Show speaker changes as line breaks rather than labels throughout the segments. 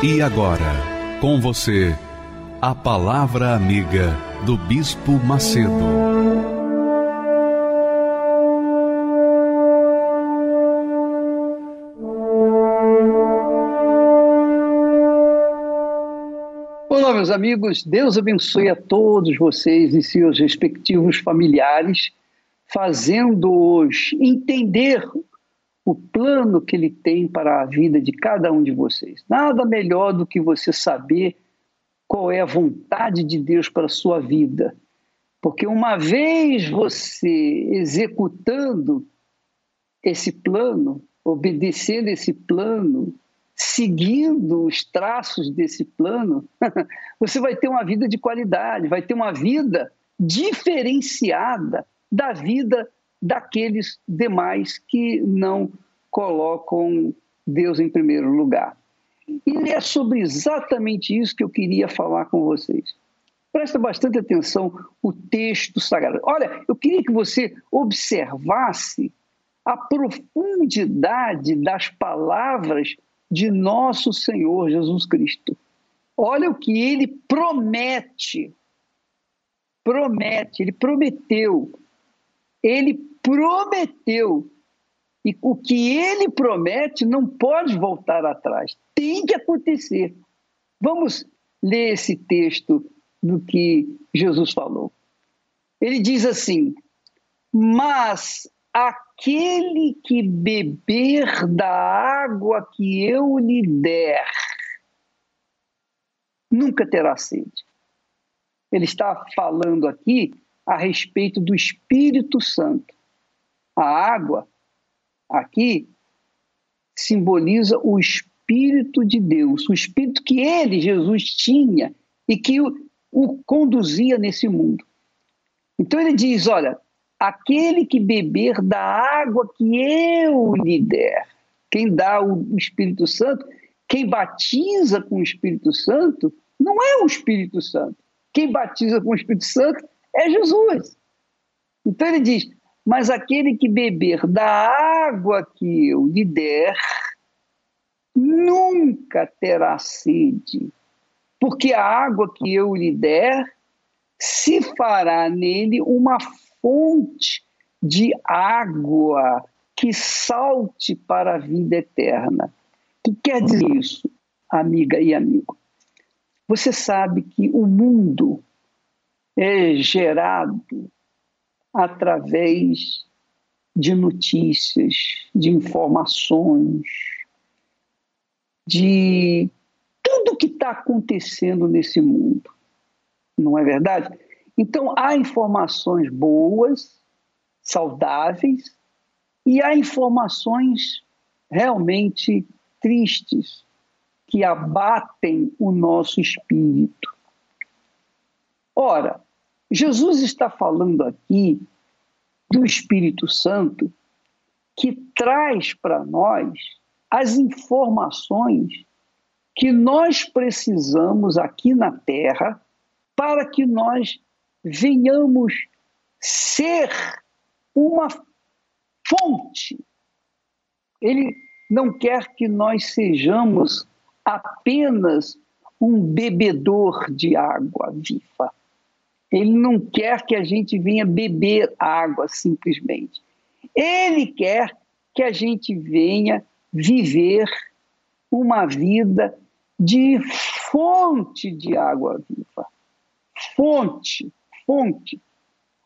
E agora, com você, a Palavra Amiga do Bispo Macedo.
Olá, meus amigos, Deus abençoe a todos vocês e seus respectivos familiares, fazendo-os entender o plano que ele tem para a vida de cada um de vocês. Nada melhor do que você saber qual é a vontade de Deus para a sua vida. Porque uma vez você executando esse plano, obedecendo esse plano, seguindo os traços desse plano, você vai ter uma vida de qualidade, vai ter uma vida diferenciada da vida daqueles demais que não colocam Deus em primeiro lugar. E é sobre exatamente isso que eu queria falar com vocês. Presta bastante atenção o texto sagrado. Olha, eu queria que você observasse a profundidade das palavras de nosso Senhor Jesus Cristo. Olha o que ele promete. Promete, ele prometeu. Ele prometeu. E o que ele promete não pode voltar atrás, tem que acontecer. Vamos ler esse texto do que Jesus falou. Ele diz assim: Mas aquele que beber da água que eu lhe der, nunca terá sede. Ele está falando aqui a respeito do Espírito Santo. A água, aqui, simboliza o Espírito de Deus, o Espírito que ele, Jesus, tinha e que o, o conduzia nesse mundo. Então ele diz: olha, aquele que beber da água que eu lhe der, quem dá o Espírito Santo, quem batiza com o Espírito Santo, não é o Espírito Santo. Quem batiza com o Espírito Santo é Jesus. Então ele diz: mas aquele que beber da água que eu lhe der, nunca terá sede, porque a água que eu lhe der se fará nele uma fonte de água que salte para a vida eterna. O que quer dizer isso, amiga e amigo? Você sabe que o mundo é gerado através de notícias, de informações, de tudo que está acontecendo nesse mundo. Não é verdade? Então, há informações boas, saudáveis, e há informações realmente tristes, que abatem o nosso espírito. Ora, Jesus está falando aqui do Espírito Santo que traz para nós as informações que nós precisamos aqui na Terra para que nós venhamos ser uma fonte. Ele não quer que nós sejamos apenas um bebedor de água viva. Ele não quer que a gente venha beber água simplesmente. Ele quer que a gente venha viver uma vida de fonte de água viva. Fonte, fonte.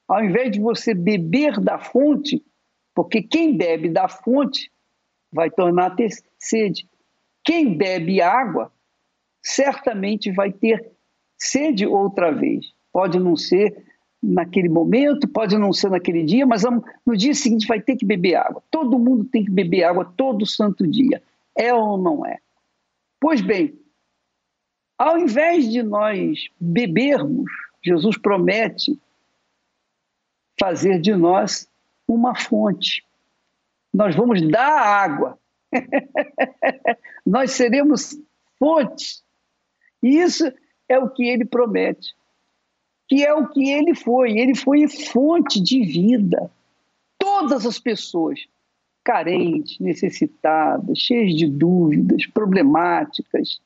Ao invés de você beber da fonte, porque quem bebe da fonte vai tornar ter sede. Quem bebe água certamente vai ter sede outra vez. Pode não ser naquele momento, pode não ser naquele dia, mas no dia seguinte vai ter que beber água. Todo mundo tem que beber água todo santo dia. É ou não é? Pois bem, ao invés de nós bebermos, Jesus promete fazer de nós uma fonte. Nós vamos dar água. nós seremos fontes. E isso é o que ele promete, que é o que ele foi. Ele foi fonte de vida. Todas as pessoas carentes, necessitadas, cheias de dúvidas, problemáticas,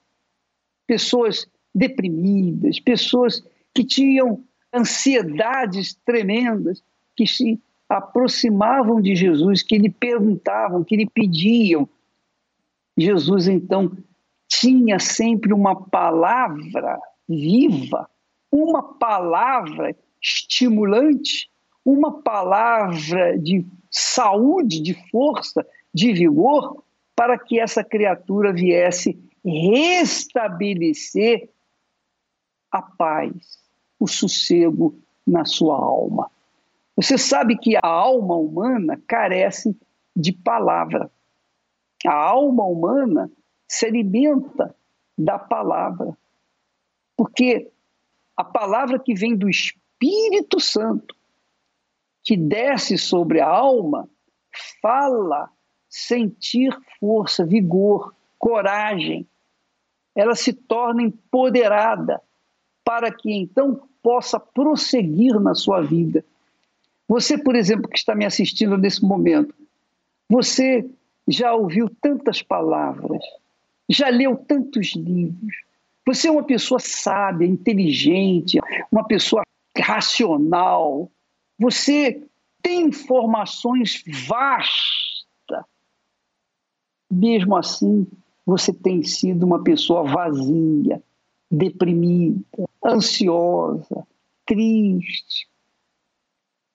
pessoas deprimidas, pessoas que tinham ansiedades tremendas, que se aproximavam de Jesus, que lhe perguntavam, que lhe pediam. Jesus então tinha sempre uma palavra viva, uma palavra estimulante, uma palavra de saúde, de força, de vigor, para que essa criatura viesse restabelecer a paz, o sossego na sua alma. Você sabe que a alma humana carece de palavra. A alma humana se alimenta da palavra. Porque a palavra que vem do Espírito Santo, que desce sobre a alma, fala sentir força, vigor, coragem. Ela se torna empoderada para que então possa prosseguir na sua vida. Você, por exemplo, que está me assistindo nesse momento, você já ouviu tantas palavras, já leu tantos livros, você é uma pessoa sábia, inteligente, uma pessoa racional. Você tem informações vastas. Mesmo assim, você tem sido uma pessoa vazia, deprimida, ansiosa, triste.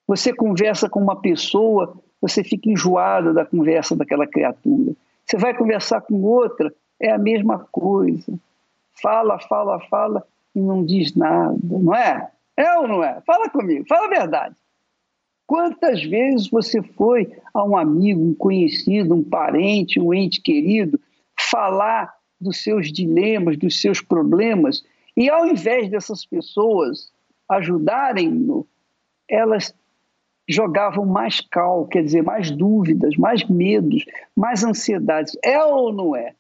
Você conversa com uma pessoa, você fica enjoada da conversa daquela criatura. Você vai conversar com outra, é a mesma coisa fala, fala, fala e não diz nada, não é? É ou não é? Fala comigo, fala a verdade. Quantas vezes você foi a um amigo, um conhecido, um parente, um ente querido, falar dos seus dilemas, dos seus problemas, e ao invés dessas pessoas ajudarem-no, elas jogavam mais cal, quer dizer, mais dúvidas, mais medos, mais ansiedades. É ou não é?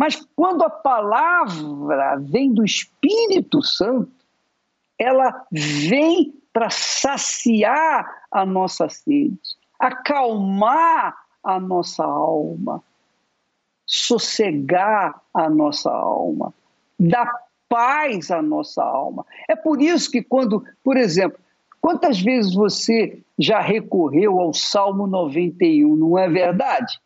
Mas quando a palavra vem do Espírito Santo, ela vem para saciar a nossa sede, acalmar a nossa alma, sossegar a nossa alma, dar paz à nossa alma. É por isso que quando, por exemplo, quantas vezes você já recorreu ao Salmo 91, não é verdade?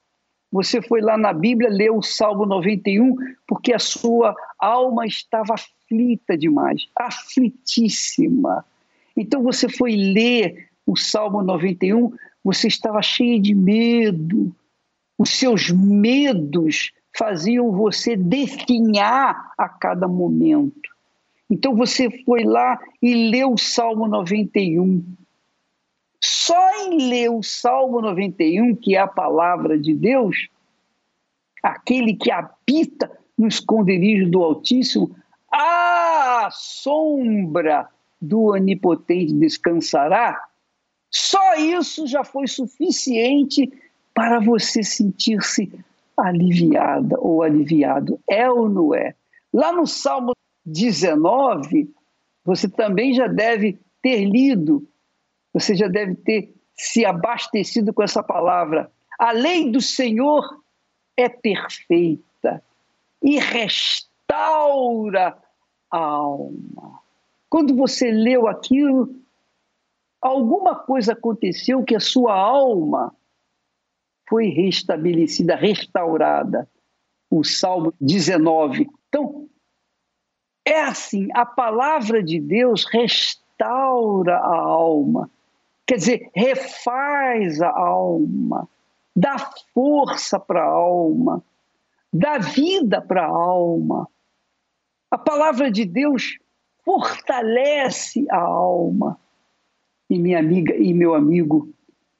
Você foi lá na Bíblia, leu o Salmo 91, porque a sua alma estava aflita demais, aflitíssima. Então você foi ler o Salmo 91, você estava cheio de medo. Os seus medos faziam você definhar a cada momento. Então você foi lá e leu o Salmo 91. Só em ler o Salmo 91, que é a palavra de Deus, aquele que habita no esconderijo do Altíssimo, a sombra do Onipotente descansará. Só isso já foi suficiente para você sentir-se aliviada ou aliviado. É ou não é? Lá no Salmo 19, você também já deve ter lido você já deve ter se abastecido com essa palavra. A lei do Senhor é perfeita e restaura a alma. Quando você leu aquilo, alguma coisa aconteceu que a sua alma foi restabelecida, restaurada. O Salmo 19. Então, é assim: a palavra de Deus restaura a alma. Quer dizer, refaz a alma, dá força para a alma, dá vida para a alma. A palavra de Deus fortalece a alma. E minha amiga e meu amigo,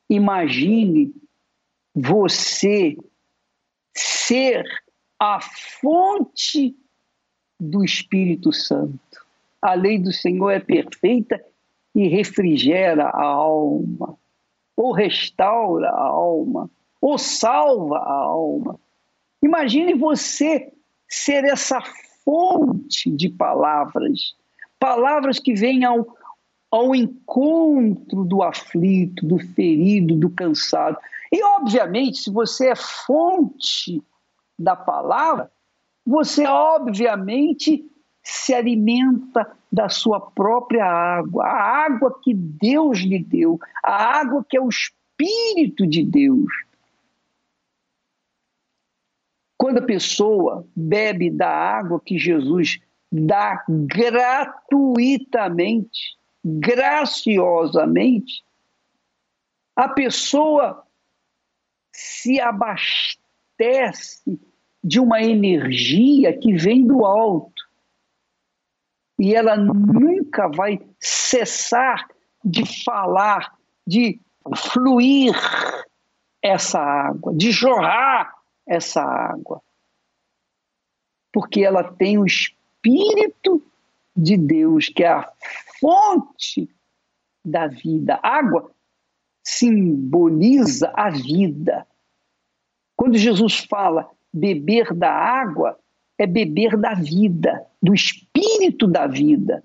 imagine você ser a fonte do Espírito Santo. A lei do Senhor é perfeita e refrigera a alma, ou restaura a alma, ou salva a alma. Imagine você ser essa fonte de palavras, palavras que vêm ao, ao encontro do aflito, do ferido, do cansado. E, obviamente, se você é fonte da palavra, você, obviamente, se alimenta da sua própria água, a água que Deus lhe deu, a água que é o Espírito de Deus. Quando a pessoa bebe da água que Jesus dá gratuitamente, graciosamente, a pessoa se abastece de uma energia que vem do alto. E ela nunca vai cessar de falar, de fluir essa água, de jorrar essa água. Porque ela tem o Espírito de Deus, que é a fonte da vida. A água simboliza a vida. Quando Jesus fala beber da água, é beber da vida, do espírito da vida,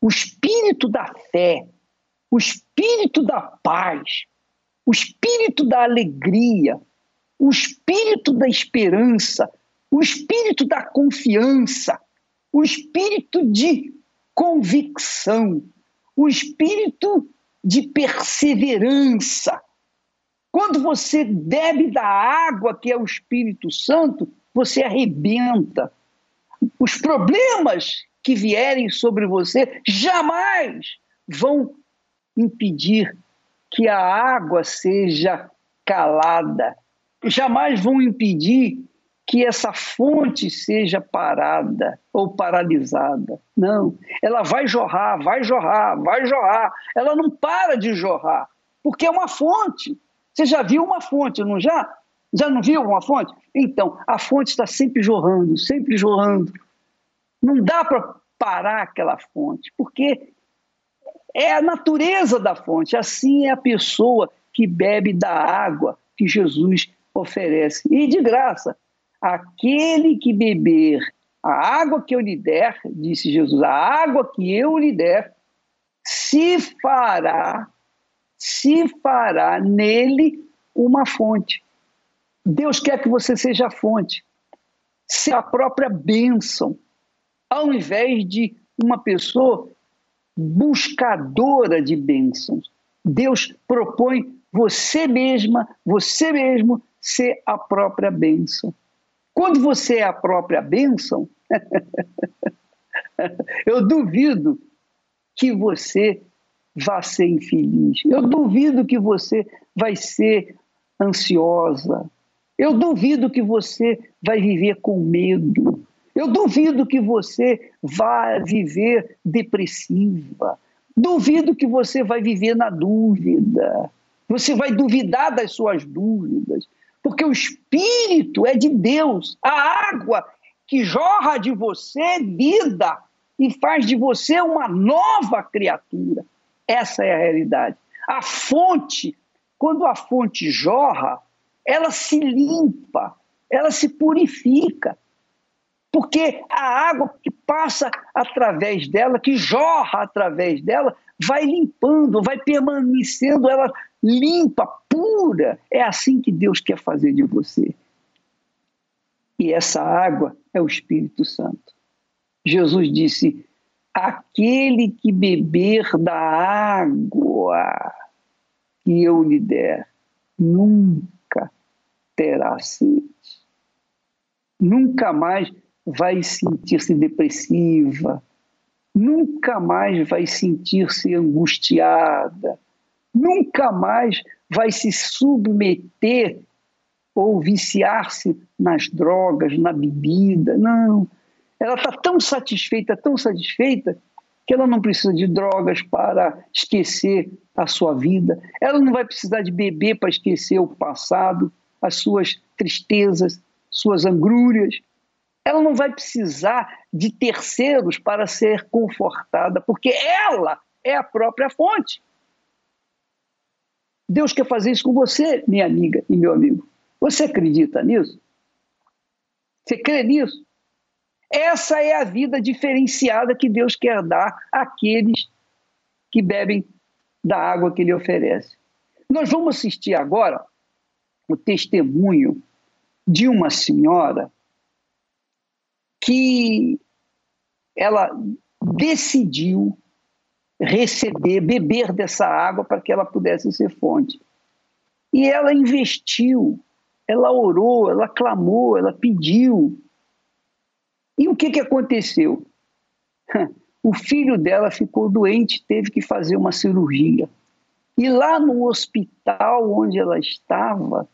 o espírito da fé, o espírito da paz, o espírito da alegria, o espírito da esperança, o espírito da confiança, o espírito de convicção, o espírito de perseverança. Quando você bebe da água que é o Espírito Santo, você arrebenta. Os problemas que vierem sobre você jamais vão impedir que a água seja calada, jamais vão impedir que essa fonte seja parada ou paralisada. Não, ela vai jorrar, vai jorrar, vai jorrar. Ela não para de jorrar, porque é uma fonte. Você já viu uma fonte, não já? Já não viu uma fonte? Então, a fonte está sempre jorrando, sempre jorrando. Não dá para parar aquela fonte, porque é a natureza da fonte. Assim é a pessoa que bebe da água que Jesus oferece. E de graça, aquele que beber a água que eu lhe der, disse Jesus, a água que eu lhe der, se fará, se fará nele uma fonte. Deus quer que você seja a fonte, ser a própria bênção, ao invés de uma pessoa buscadora de bênçãos. Deus propõe você mesma, você mesmo ser a própria bênção. Quando você é a própria bênção, eu duvido que você vá ser infeliz. Eu duvido que você vai ser ansiosa. Eu duvido que você vai viver com medo. Eu duvido que você vá viver depressiva. Duvido que você vai viver na dúvida. Você vai duvidar das suas dúvidas porque o Espírito é de Deus. A água que jorra de você é vida e faz de você uma nova criatura. Essa é a realidade. A fonte, quando a fonte jorra, ela se limpa, ela se purifica. Porque a água que passa através dela, que jorra através dela, vai limpando, vai permanecendo ela limpa, pura. É assim que Deus quer fazer de você. E essa água é o Espírito Santo. Jesus disse: aquele que beber da água que eu lhe der, nunca terá sede. Nunca mais vai sentir-se depressiva, nunca mais vai sentir-se angustiada, nunca mais vai se submeter ou viciar-se nas drogas, na bebida. Não. Ela está tão satisfeita, tão satisfeita, que ela não precisa de drogas para esquecer a sua vida. Ela não vai precisar de beber para esquecer o passado, as suas tristezas. suas angrúrias. Ela não vai precisar de terceiros para ser confortada, porque ela é a própria fonte. Deus quer fazer isso com você, minha amiga e meu amigo. Você acredita nisso? Você crê nisso? Essa é a vida diferenciada que Deus quer dar àqueles que bebem da água que Ele oferece. Nós vamos assistir agora o testemunho de uma senhora que ela decidiu receber, beber dessa água para que ela pudesse ser fonte. E ela investiu, ela orou, ela clamou, ela pediu. E o que, que aconteceu? O filho dela ficou doente, teve que fazer uma cirurgia. E lá no hospital onde ela estava,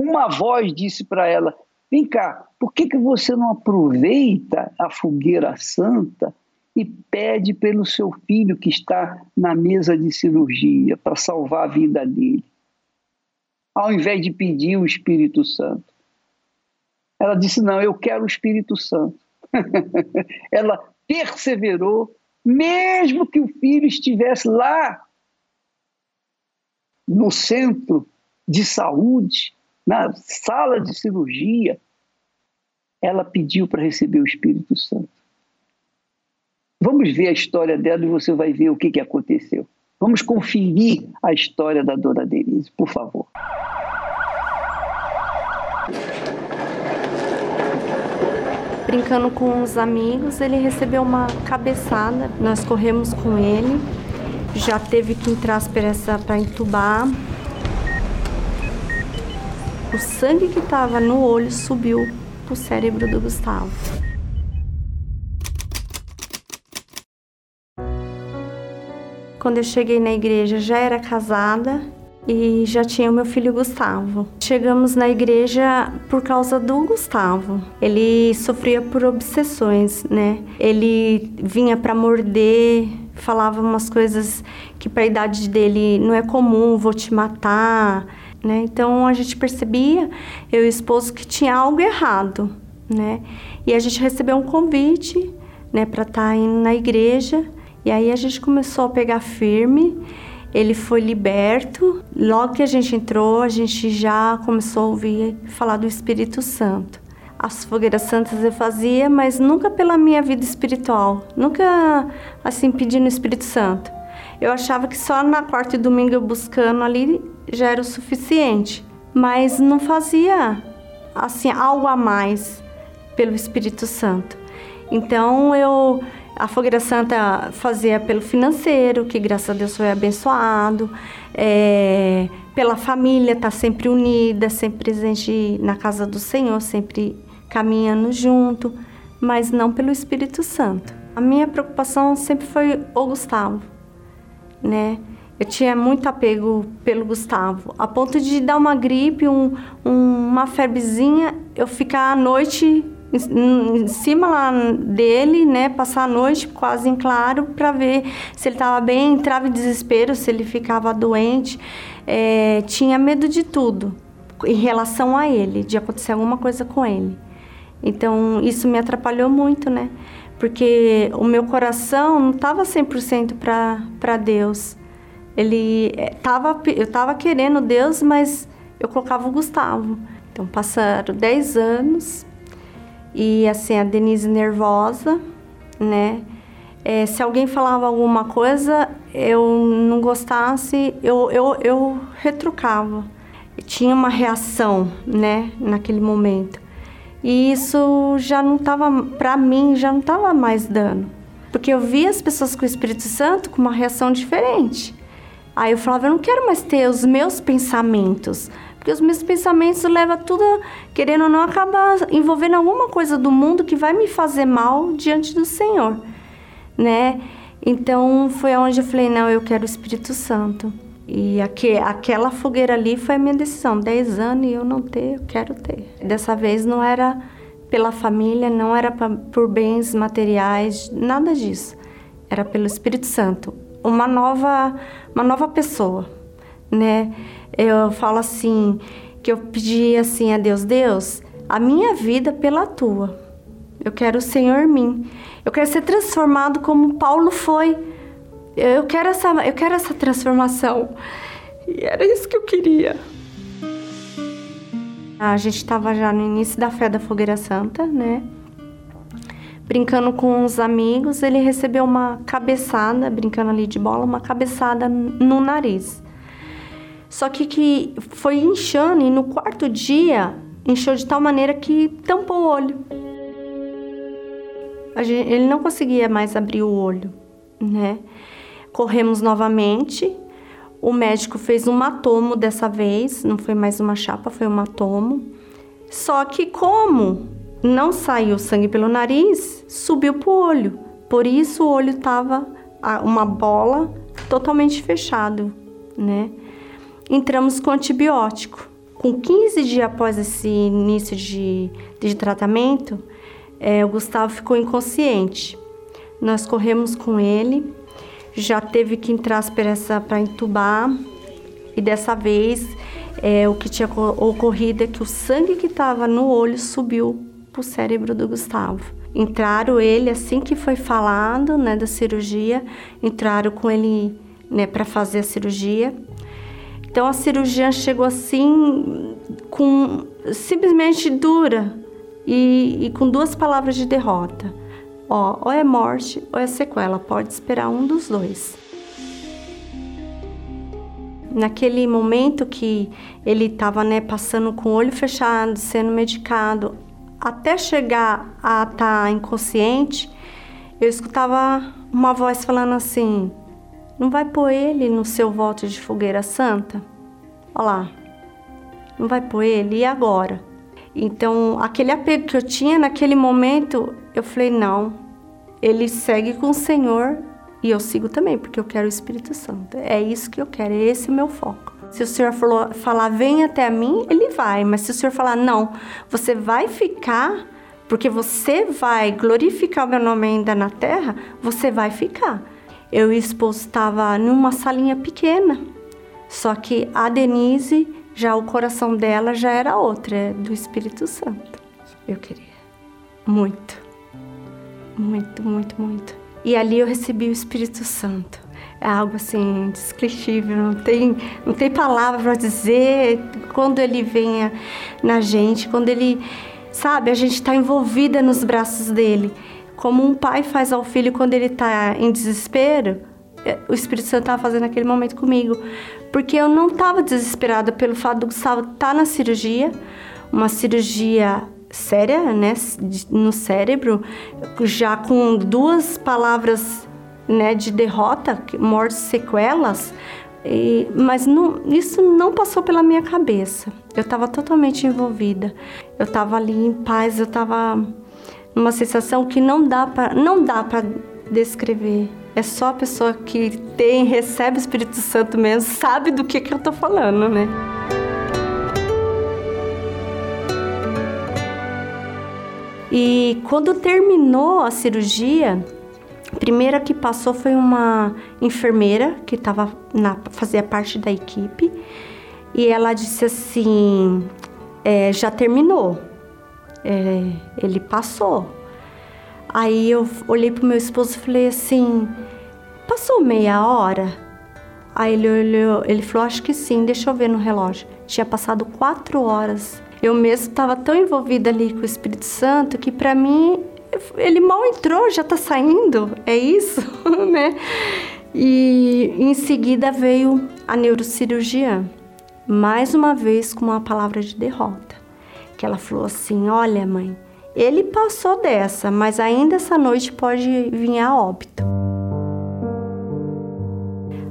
uma voz disse para ela: Vem cá, por que, que você não aproveita a fogueira santa e pede pelo seu filho que está na mesa de cirurgia para salvar a vida dele? Ao invés de pedir o Espírito Santo. Ela disse: Não, eu quero o Espírito Santo. ela perseverou, mesmo que o filho estivesse lá no centro de saúde, na sala de cirurgia, ela pediu para receber o Espírito Santo. Vamos ver a história dela e você vai ver o que, que aconteceu. Vamos conferir a história da dona Denise, por favor.
Brincando com os amigos, ele recebeu uma cabeçada. Nós corremos com ele. Já teve que entrar para entubar. O sangue que estava no olho subiu para o cérebro do Gustavo. Quando eu cheguei na igreja, já era casada e já tinha o meu filho Gustavo. Chegamos na igreja por causa do Gustavo. Ele sofria por obsessões, né? Ele vinha para morder, falava umas coisas que para a idade dele não é comum, vou te matar, né? Então a gente percebia, eu e o esposo, que tinha algo errado, né? E a gente recebeu um convite, né, para estar tá indo na igreja. E aí a gente começou a pegar firme. Ele foi liberto. Logo que a gente entrou, a gente já começou a ouvir falar do Espírito Santo. As fogueiras santas eu fazia, mas nunca pela minha vida espiritual, nunca assim pedindo o Espírito Santo. Eu achava que só na quarta e domingo eu buscando ali já era o suficiente, mas não fazia assim algo a mais pelo Espírito Santo. Então eu a Fogueira Santa fazia pelo financeiro, que graças a Deus foi abençoado, é, pela família, tá sempre unida, sempre presente na casa do Senhor, sempre caminhando junto, mas não pelo Espírito Santo. A minha preocupação sempre foi o Gustavo, né? Eu tinha muito apego pelo Gustavo, a ponto de dar uma gripe, um, um, uma febrezinha, eu ficar à noite em cima lá dele, né, passar a noite quase em claro para ver se ele estava bem, entrava em desespero, se ele ficava doente, é, tinha medo de tudo em relação a ele, de acontecer alguma coisa com ele. Então isso me atrapalhou muito, né, porque o meu coração não estava 100% para Deus. Ele é, tava, eu estava querendo Deus, mas eu colocava o Gustavo. Então passaram 10 anos e assim, a Denise nervosa, né? É, se alguém falava alguma coisa, eu não gostasse, eu, eu, eu retrucava. Tinha uma reação, né, naquele momento. E isso já não estava, para mim, já não estava mais dando. Porque eu via as pessoas com o Espírito Santo com uma reação diferente. Aí eu falava, eu não quero mais ter os meus pensamentos. Porque os meus pensamentos levam tudo, querendo ou não, acaba envolvendo alguma coisa do mundo que vai me fazer mal diante do Senhor, né? Então foi onde eu falei, não, eu quero o Espírito Santo. E aqui, aquela fogueira ali foi a minha decisão. Dez anos e eu não ter, eu quero ter. Dessa vez não era pela família, não era pra, por bens materiais, nada disso. Era pelo Espírito Santo. Uma nova, uma nova pessoa, né? eu falo assim, que eu pedi assim a Deus, Deus, a minha vida pela tua. Eu quero o Senhor em mim. Eu quero ser transformado como Paulo foi. Eu quero essa, eu quero essa transformação. E era isso que eu queria. A gente estava já no início da fé da Fogueira Santa, né? Brincando com os amigos, ele recebeu uma cabeçada, brincando ali de bola, uma cabeçada no nariz. Só que, que foi inchando e no quarto dia inchou de tal maneira que tampou o olho. Gente, ele não conseguia mais abrir o olho, né? Corremos novamente. O médico fez um matomo dessa vez, não foi mais uma chapa, foi um matomo. Só que como não saiu sangue pelo nariz, subiu pro olho. Por isso o olho tava uma bola totalmente fechado, né? Entramos com antibiótico. Com 15 dias após esse início de, de tratamento, é, o Gustavo ficou inconsciente. Nós corremos com ele, já teve que entrar para entubar, e dessa vez é, o que tinha ocorrido é que o sangue que estava no olho subiu para o cérebro do Gustavo. Entraram ele, assim que foi falado né, da cirurgia, entraram com ele né, para fazer a cirurgia. Então a cirurgia chegou assim, com simplesmente dura e, e com duas palavras de derrota. Ó, ou é morte ou é sequela, pode esperar um dos dois. Naquele momento que ele estava né, passando com o olho fechado, sendo medicado, até chegar a estar tá inconsciente, eu escutava uma voz falando assim: não vai pôr ele no seu voto de fogueira santa? Olha lá. Não vai pôr ele? E agora? Então, aquele apego que eu tinha naquele momento, eu falei: não, ele segue com o Senhor e eu sigo também, porque eu quero o Espírito Santo. É isso que eu quero, é esse o meu foco. Se o Senhor falou, falar, vem até mim, ele vai. Mas se o Senhor falar, não, você vai ficar, porque você vai glorificar o meu nome ainda na terra, você vai ficar. Eu e o esposo estava numa salinha pequena, só que a Denise, já o coração dela já era outra, é do Espírito Santo. Eu queria. Muito. Muito, muito, muito. E ali eu recebi o Espírito Santo. É algo assim indescritível, não tem, não tem palavra para dizer quando ele venha na gente, quando ele, sabe, a gente está envolvida nos braços dele como um pai faz ao filho quando ele está em desespero, é, o Espírito Santo estava fazendo naquele momento comigo. Porque eu não estava desesperada pelo fato do Gustavo estar tá na cirurgia, uma cirurgia séria, né, no cérebro, já com duas palavras, né, de derrota, morte, sequelas, e, mas não, isso não passou pela minha cabeça. Eu estava totalmente envolvida. Eu estava ali em paz, eu estava uma sensação que não dá para não dá para descrever. É só a pessoa que tem, recebe o Espírito Santo mesmo, sabe do que, que eu tô falando, né? E quando terminou a cirurgia, a primeira que passou foi uma enfermeira que tava na, fazia parte da equipe e ela disse assim: é, já terminou é, ele passou. Aí eu olhei pro meu esposo e falei assim: passou meia hora? Aí ele olhou, ele falou: acho que sim, deixa eu ver no relógio. Tinha passado quatro horas. Eu mesmo estava tão envolvida ali com o Espírito Santo que para mim ele mal entrou, já tá saindo. É isso, né? E em seguida veio a neurocirurgiã, mais uma vez com uma palavra de derrota que ela falou assim: Olha, mãe, ele passou dessa, mas ainda essa noite pode vir a óbito.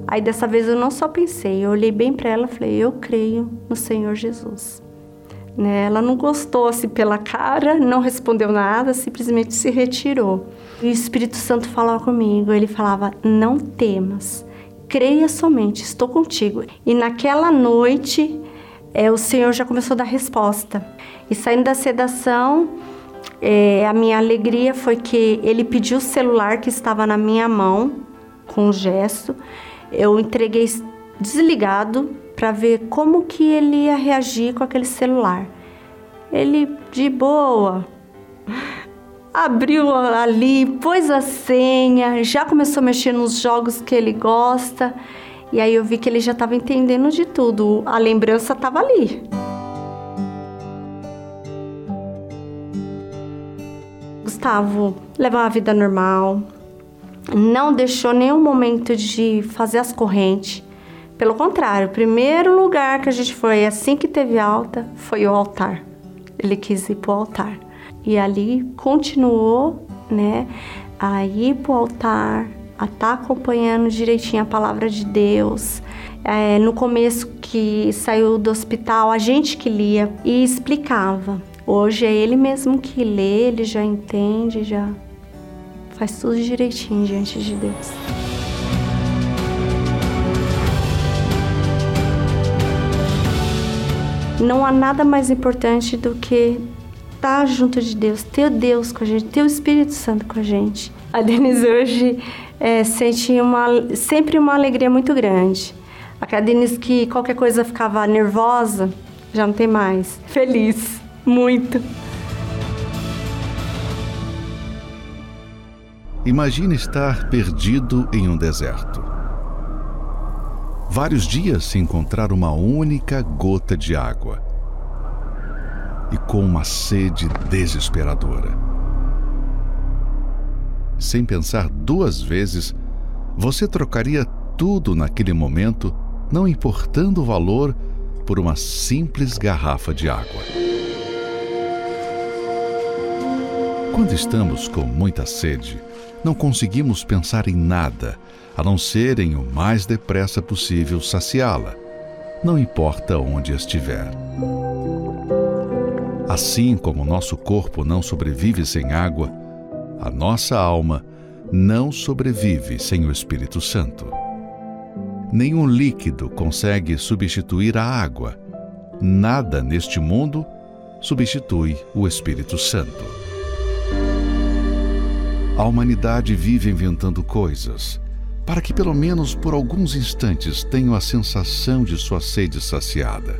Aí dessa vez eu não só pensei, eu olhei bem para ela e falei: Eu creio no Senhor Jesus. Né? Ela não gostou assim pela cara, não respondeu nada, simplesmente se retirou. E o Espírito Santo falava comigo, ele falava: Não temas, creia somente, estou contigo. E naquela noite é, o Senhor já começou a dar resposta. E saindo da sedação, é, a minha alegria foi que ele pediu o celular que estava na minha mão, com um gesto. Eu entreguei desligado para ver como que ele ia reagir com aquele celular. Ele, de boa, abriu ali, pôs a senha, já começou a mexer nos jogos que ele gosta. E aí eu vi que ele já estava entendendo de tudo. A lembrança estava ali. Gustavo levava uma vida normal, não deixou nenhum momento de fazer as correntes. Pelo contrário, o primeiro lugar que a gente foi assim que teve alta foi o altar. Ele quis ir para o altar. E ali continuou, né, a ir para o altar, a estar tá acompanhando direitinho a palavra de Deus. É, no começo que saiu do hospital, a gente que lia e explicava. Hoje é ele mesmo que lê, ele já entende, já faz tudo direitinho diante de Deus. Não há nada mais importante do que estar junto de Deus, ter Deus com a gente, ter o Espírito Santo com a gente. A Denise hoje é, sente uma, sempre uma alegria muito grande. A Denise que qualquer coisa ficava nervosa, já não tem mais. Feliz, muito.
Imagine estar perdido em um deserto. Vários dias sem encontrar uma única gota de água e com uma sede desesperadora. Sem pensar duas vezes, você trocaria tudo naquele momento, não importando o valor, por uma simples garrafa de água. Quando estamos com muita sede, não conseguimos pensar em nada a não ser em o mais depressa possível saciá-la, não importa onde estiver. Assim como nosso corpo não sobrevive sem água, a nossa alma não sobrevive sem o Espírito Santo. Nenhum líquido consegue substituir a água. Nada neste mundo substitui o Espírito Santo. A humanidade vive inventando coisas para que, pelo menos por alguns instantes, tenham a sensação de sua sede saciada.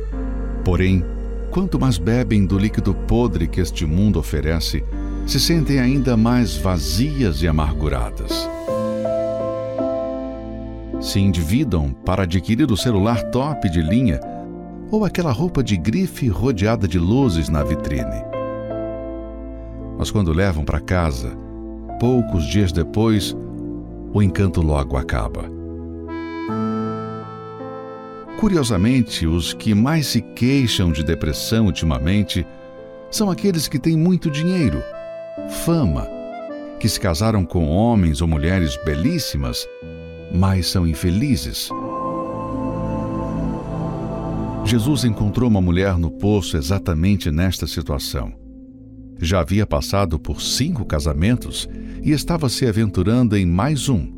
Porém, quanto mais bebem do líquido podre que este mundo oferece, se sentem ainda mais vazias e amarguradas. Se endividam para adquirir o celular top de linha ou aquela roupa de grife rodeada de luzes na vitrine. Mas quando levam para casa, poucos dias depois, o encanto logo acaba. Curiosamente, os que mais se queixam de depressão ultimamente são aqueles que têm muito dinheiro, fama, que se casaram com homens ou mulheres belíssimas, mas são infelizes. Jesus encontrou uma mulher no poço exatamente nesta situação. Já havia passado por cinco casamentos e estava se aventurando em mais um,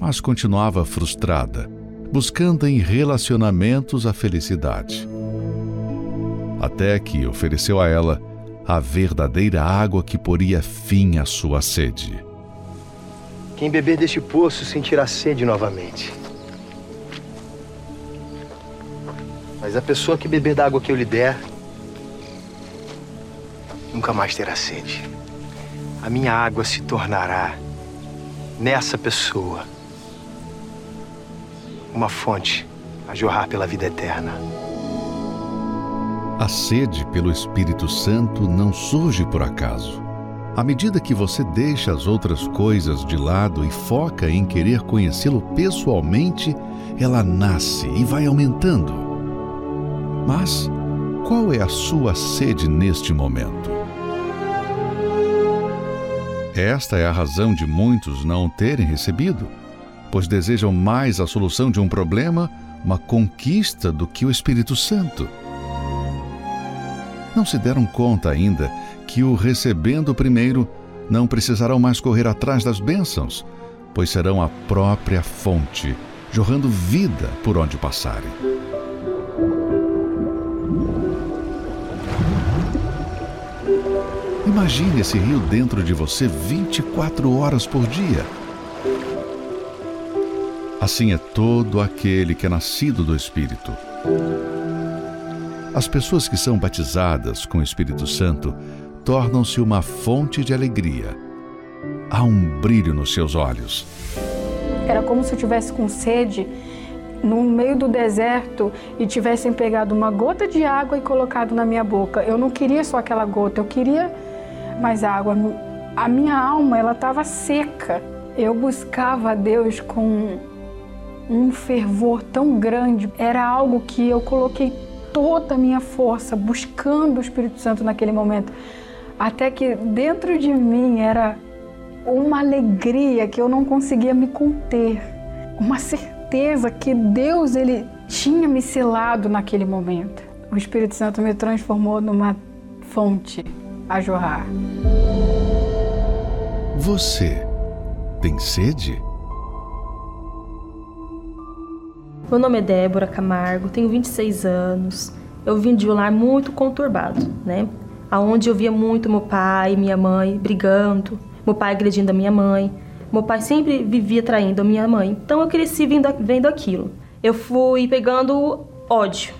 mas continuava frustrada buscando em relacionamentos a felicidade. Até que ofereceu a ela a verdadeira água que poria fim à sua sede.
Quem beber deste poço sentirá sede novamente. Mas a pessoa que beber da água que eu lhe der, nunca mais terá sede. A minha água se tornará nessa pessoa uma fonte a jorrar pela vida eterna.
A sede pelo Espírito Santo não surge por acaso. À medida que você deixa as outras coisas de lado e foca em querer conhecê-lo pessoalmente, ela nasce e vai aumentando. Mas qual é a sua sede neste momento? Esta é a razão de muitos não terem recebido pois desejam mais a solução de um problema, uma conquista, do que o Espírito Santo. Não se deram conta ainda que, o recebendo primeiro, não precisarão mais correr atrás das bênçãos, pois serão a própria fonte, jorrando vida por onde passarem. Imagine esse rio dentro de você 24 horas por dia Assim é todo aquele que é nascido do Espírito. As pessoas que são batizadas com o Espírito Santo tornam-se uma fonte de alegria. Há um brilho nos seus olhos.
Era como se eu tivesse com sede no meio do deserto e tivessem pegado uma gota de água e colocado na minha boca. Eu não queria só aquela gota, eu queria mais água. A minha alma, ela estava seca. Eu buscava a Deus com um fervor tão grande. Era algo que eu coloquei toda a minha força buscando o Espírito Santo naquele momento, até que dentro de mim era uma alegria que eu não conseguia me conter, uma certeza que Deus ele tinha me selado naquele momento. O Espírito Santo me transformou numa fonte a jorrar.
Você tem sede?
Meu nome é Débora Camargo, tenho 26 anos. Eu vim de um lar muito conturbado, né? Aonde eu via muito meu pai e minha mãe brigando, meu pai agredindo a minha mãe. Meu pai sempre vivia traindo a minha mãe. Então eu cresci vendo, vendo aquilo. Eu fui pegando ódio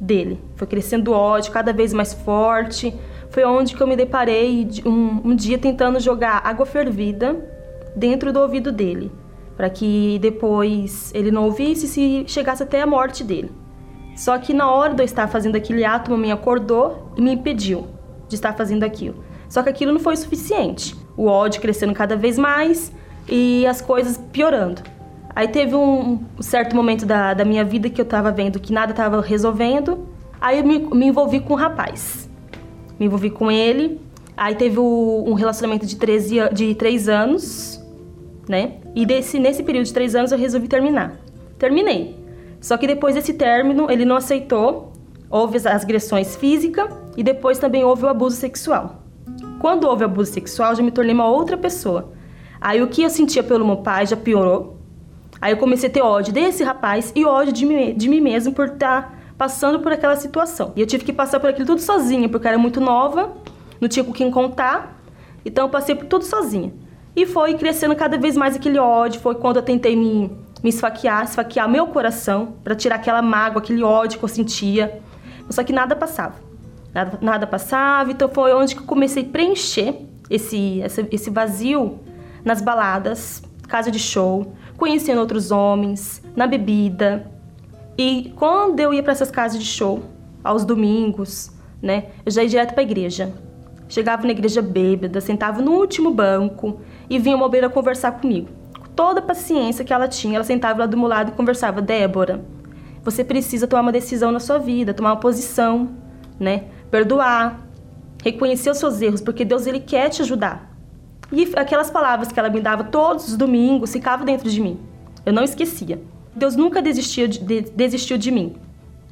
dele. Foi crescendo ódio cada vez mais forte. Foi onde que eu me deparei um, um dia tentando jogar água fervida dentro do ouvido dele para que depois ele não ouvisse se chegasse até a morte dele. Só que na hora de eu estar fazendo aquele ato, uma mãe acordou e me impediu de estar fazendo aquilo. Só que aquilo não foi suficiente. O ódio crescendo cada vez mais e as coisas piorando. Aí teve um, certo momento da, da minha vida que eu estava vendo que nada estava resolvendo. Aí eu me, me, envolvi com um rapaz. Me envolvi com ele. Aí teve o, um relacionamento de, 13, de 3 anos né? E desse, nesse período de três anos eu resolvi terminar. Terminei. Só que depois desse término ele não aceitou, houve as agressões físicas e depois também houve o abuso sexual. Quando houve abuso sexual, já me tornei uma outra pessoa. Aí o que eu sentia pelo meu pai já piorou. Aí eu comecei a ter ódio desse rapaz e ódio de mim, de mim mesmo por estar tá passando por aquela situação. E eu tive que passar por aquilo tudo sozinha, porque eu era muito nova, não tinha com quem contar. Então eu passei por tudo sozinha. E foi crescendo cada vez mais aquele ódio. Foi quando eu tentei me, me esfaquear, esfaquear meu coração, para tirar aquela mágoa, aquele ódio que eu sentia. Só que nada passava. Nada, nada passava. Então foi onde que eu comecei a preencher esse, esse, esse vazio nas baladas, casa de show, conhecendo outros homens, na bebida. E quando eu ia para essas casas de show, aos domingos, né, eu já ia direto para a igreja. Chegava na igreja bêbada, sentava no último banco e vinha uma obreira conversar comigo. Com toda a paciência que ela tinha, ela sentava lá do meu lado e conversava: Débora, você precisa tomar uma decisão na sua vida, tomar uma posição, né? Perdoar, reconhecer os seus erros, porque Deus ele quer te ajudar. E aquelas palavras que ela me dava todos os domingos ficavam dentro de mim. Eu não esquecia. Deus nunca desistiu de, de, desistiu de mim,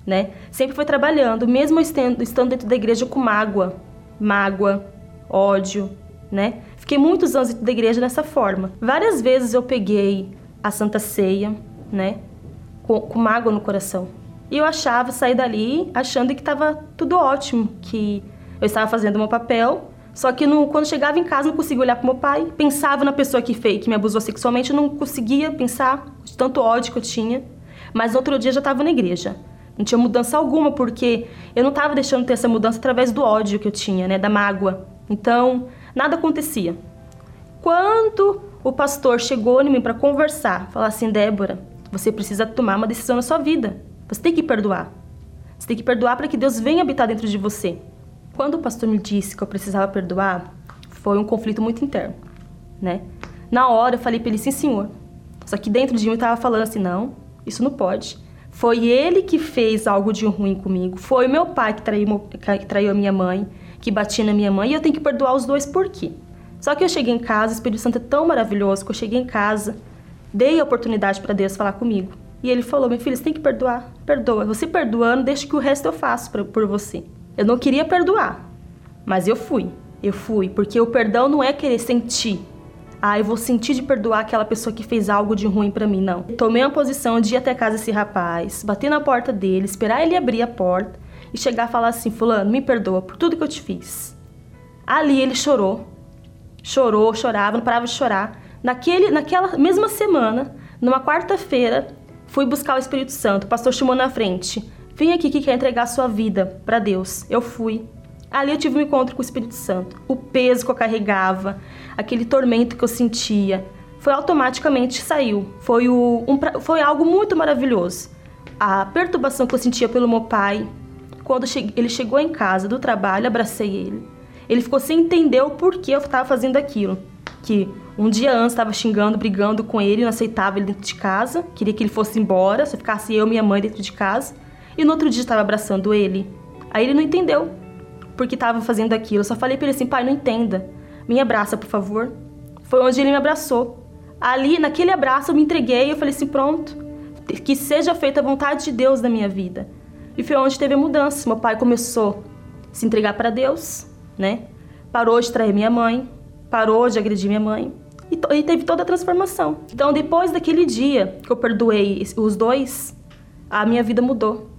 né? Sempre foi trabalhando, mesmo estando, estando dentro da igreja com mágoa, mágoa, ódio, né? Fiquei muitos anos dentro da igreja dessa forma. Várias vezes eu peguei a Santa Ceia, né? Com, com mágoa no coração. E eu achava, sair dali achando que estava tudo ótimo, que eu estava fazendo meu papel. Só que no, quando chegava em casa não conseguia olhar para meu pai, pensava na pessoa que fez, que me abusou sexualmente, não conseguia pensar de tanto ódio que eu tinha. Mas outro dia já estava na igreja. Não tinha mudança alguma, porque eu não estava deixando ter essa mudança através do ódio que eu tinha, né, da mágoa. Então, nada acontecia. Quando o pastor chegou em mim para conversar, falar assim: Débora, você precisa tomar uma decisão na sua vida. Você tem que perdoar. Você tem que perdoar para que Deus venha habitar dentro de você. Quando o pastor me disse que eu precisava perdoar, foi um conflito muito interno, né? Na hora eu falei para ele: sim, senhor. Só que dentro de mim eu estava falando assim: não, isso não pode. Foi ele que fez algo de ruim comigo. Foi meu pai que traiu, que traiu a minha mãe, que batia na minha mãe, e eu tenho que perdoar os dois por quê? Só que eu cheguei em casa, o Espírito Santo é tão maravilhoso que eu cheguei em casa, dei a oportunidade para Deus falar comigo. E ele falou: Meu filho, você tem que perdoar. Perdoa. Você perdoando, deixa que o resto eu faço por você. Eu não queria perdoar, mas eu fui. Eu fui, porque o perdão não é querer sentir. Ah, eu vou sentir de perdoar aquela pessoa que fez algo de ruim para mim, não. Tomei uma posição de ir até casa desse rapaz, bater na porta dele, esperar ele abrir a porta e chegar a falar assim: Fulano, me perdoa por tudo que eu te fiz. Ali ele chorou, chorou, chorava, não parava de chorar. Naquele, naquela mesma semana, numa quarta-feira, fui buscar o Espírito Santo. O pastor chamou na frente. Vem aqui que quer entregar sua vida para Deus. Eu fui. Ali eu tive um encontro com o Espírito Santo. O peso que eu carregava, aquele tormento que eu sentia, foi automaticamente saiu. Foi, o, um, foi algo muito maravilhoso. A perturbação que eu sentia pelo meu pai, quando ele chegou em casa do trabalho, abracei ele. Ele ficou sem entender o porquê eu estava fazendo aquilo. Que um dia antes estava xingando, brigando com ele, não aceitava ele dentro de casa, queria que ele fosse embora, só ficasse eu e minha mãe dentro de casa. E no outro dia estava abraçando ele. Aí ele não entendeu porque estava fazendo aquilo. Eu só falei para ele assim: pai, não entenda. Me abraça, por favor. Foi onde ele me abraçou. Ali, naquele abraço, eu me entreguei e eu falei assim: pronto, que seja feita a vontade de Deus na minha vida. E foi onde teve a mudança. Meu pai começou a se entregar para Deus, né? Parou de trair minha mãe, parou de agredir minha mãe. E, e teve toda a transformação. Então, depois daquele dia que eu perdoei os dois, a minha vida mudou.